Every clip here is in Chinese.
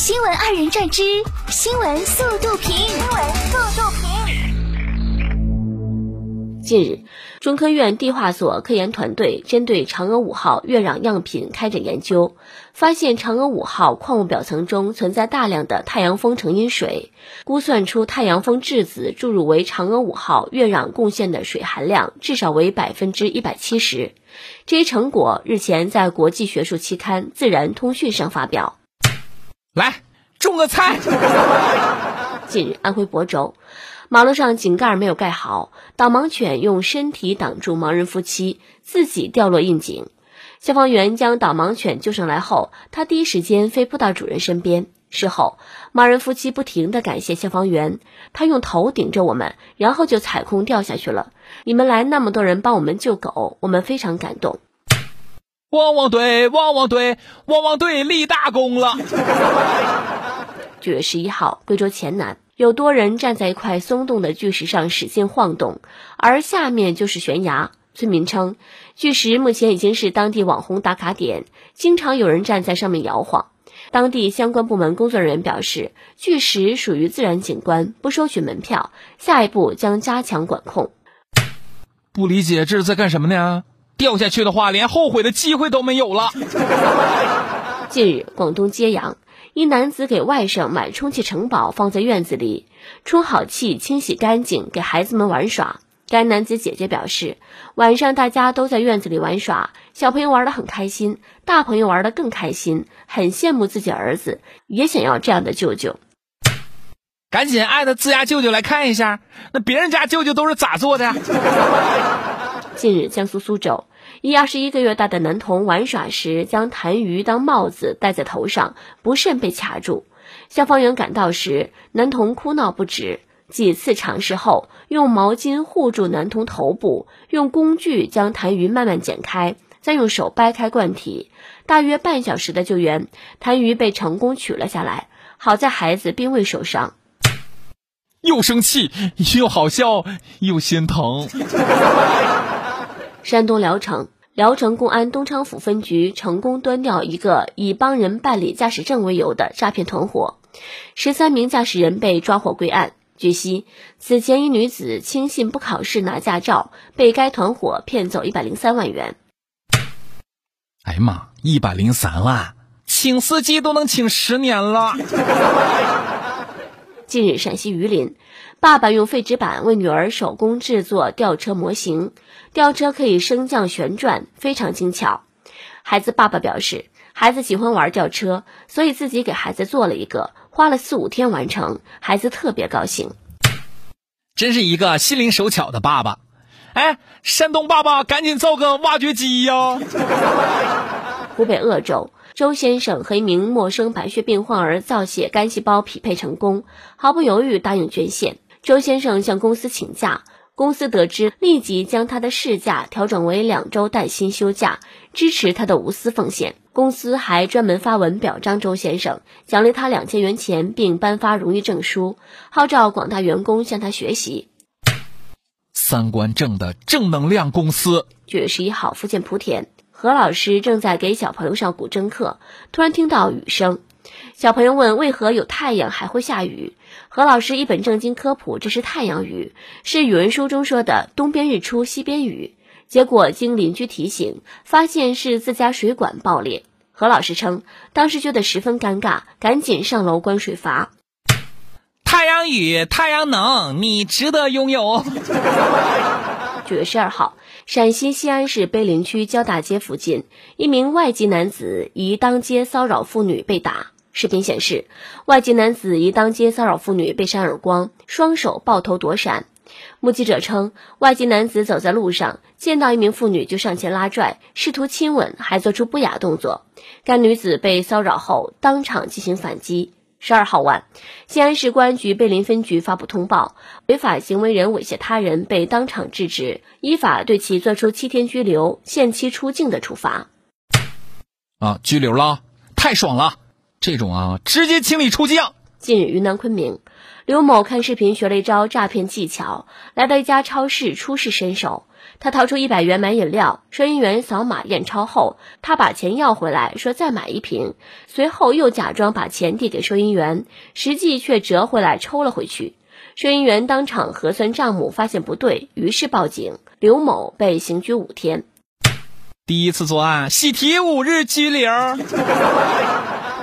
新闻二人转之新闻速度评。新闻速度评。近日，中科院地化所科研团队针对嫦娥五号月壤样品开展研究，发现嫦娥五号矿物表层中存在大量的太阳风成因水，估算出太阳风质子注入为嫦娥五号月壤贡献的水含量至少为百分之一百七十。这一成果日前在国际学术期刊《自然通讯》上发表。来，种个菜。近日，安徽亳州。马路上井盖没有盖好，导盲犬用身体挡住盲人夫妻，自己掉落窨井。消防员将导盲犬救上来后，它第一时间飞扑到主人身边。事后，盲人夫妻不停地感谢消防员，他用头顶着我们，然后就踩空掉下去了。你们来那么多人帮我们救狗，我们非常感动。汪汪队，汪汪队，汪汪队立大功了。九月十一号，贵州黔南。有多人站在一块松动的巨石上使劲晃动，而下面就是悬崖。村民称，巨石目前已经是当地网红打卡点，经常有人站在上面摇晃。当地相关部门工作人员表示，巨石属于自然景观，不收取门票，下一步将加强管控。不理解这是在干什么呢？掉下去的话，连后悔的机会都没有了。近日，广东揭阳。一男子给外甥买充气城堡放在院子里，充好气、清洗干净，给孩子们玩耍。该男子姐姐表示，晚上大家都在院子里玩耍，小朋友玩得很开心，大朋友玩得更开心，很羡慕自己儿子，也想要这样的舅舅。赶紧艾特自家舅舅来看一下，那别人家舅舅都是咋做的？近日，江苏苏州。一二十一个月大的男童玩耍时，将痰盂当帽子戴在头上，不慎被卡住。消防员赶到时，男童哭闹不止。几次尝试后，用毛巾护住男童头部，用工具将痰盂慢慢剪开，再用手掰开罐体。大约半小时的救援，痰盂被成功取了下来。好在孩子并未受伤。又生气，又好笑，又心疼。山东聊城，聊城公安东昌府分局成功端掉一个以帮人办理驾驶证为由的诈骗团伙，十三名驾驶人被抓获归案。据悉，此前一女子轻信不考试拿驾照，被该团伙骗走一百零三万元。哎呀妈，一百零三万，请司机都能请十年了。近日，陕西榆林，爸爸用废纸板为女儿手工制作吊车模型，吊车可以升降旋转，非常精巧。孩子爸爸表示，孩子喜欢玩吊车，所以自己给孩子做了一个，花了四五天完成，孩子特别高兴。真是一个心灵手巧的爸爸。哎，山东爸爸，赶紧造个挖掘机呀！湖北鄂州。周先生和一名陌生白血病患儿造血干细胞匹配成功，毫不犹豫答应捐献。周先生向公司请假，公司得知立即将他的事假调整为两周带薪休假，支持他的无私奉献。公司还专门发文表彰周先生，奖励他两千元钱，并颁发荣誉证书，号召广大员工向他学习。三观正的正能量公司。九月十一号，福建莆田。何老师正在给小朋友上古筝课，突然听到雨声。小朋友问：“为何有太阳还会下雨？”何老师一本正经科普：“这是太阳雨，是语文书中说的‘东边日出西边雨’。”结果经邻居提醒，发现是自家水管爆裂。何老师称，当时觉得十分尴尬，赶紧上楼关水阀。太阳雨，太阳能，你值得拥有。九月十二号。陕西西安市碑林区交大街附近，一名外籍男子疑当街骚扰妇女被打。视频显示，外籍男子疑当街骚扰妇女被扇耳光，双手抱头躲闪。目击者称，外籍男子走在路上，见到一名妇女就上前拉拽，试图亲吻，还做出不雅动作。该女子被骚扰后，当场进行反击。十二号晚，西安市公安局碑林分局发布通报：违法行为人猥亵他人被当场制止，依法对其作出七天拘留、限期出境的处罚。啊，拘留了，太爽了！这种啊，直接清理出境。近日，云南昆明，刘某看视频学了一招诈骗技巧，来到一家超市出示身手，他掏出一百元买饮料，收银员扫码验钞后，他把钱要回来，说再买一瓶，随后又假装把钱递给收银员，实际却折回来抽了回去。收银员当场核算账目，发现不对，于是报警。刘某被刑拘五天。第一次作案，喜提五日拘留。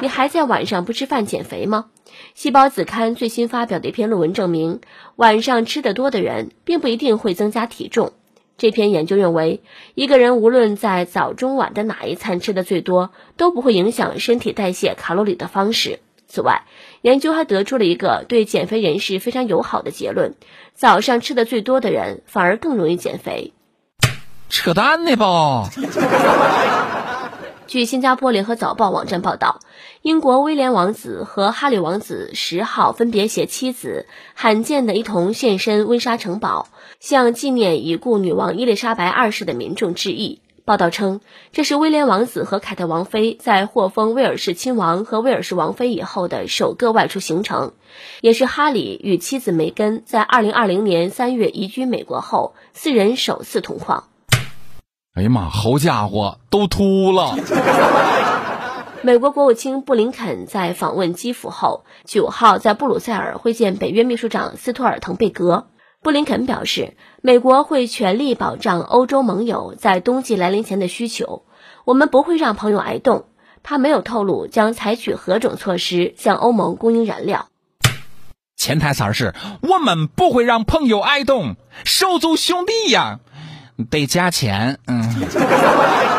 你还在晚上不吃饭减肥吗？细胞子刊最新发表的一篇论文证明，晚上吃得多的人，并不一定会增加体重。这篇研究认为，一个人无论在早中晚的哪一餐吃的最多，都不会影响身体代谢卡路里的方式。此外，研究还得出了一个对减肥人士非常友好的结论：早上吃的最多的人，反而更容易减肥。扯淡呢吧？据新加坡联合早报网站报道，英国威廉王子和哈里王子十号分别携妻子罕见的一同现身温莎城堡，向纪念已故女王伊丽莎白二世的民众致意。报道称，这是威廉王子和凯特王妃在获封威尔士亲王和威尔士王妃以后的首个外出行程，也是哈里与妻子梅根在二零二零年三月移居美国后，四人首次同框。哎呀妈，好家伙，都秃了！美国国务卿布林肯在访问基辅后，九号在布鲁塞尔会见北约秘书长斯托尔滕贝格。布林肯表示，美国会全力保障欧洲盟友在冬季来临前的需求，我们不会让朋友挨冻。他没有透露将采取何种措施向欧盟供应燃料。潜台词是：我们不会让朋友挨冻，手足兄弟呀。得加钱，嗯。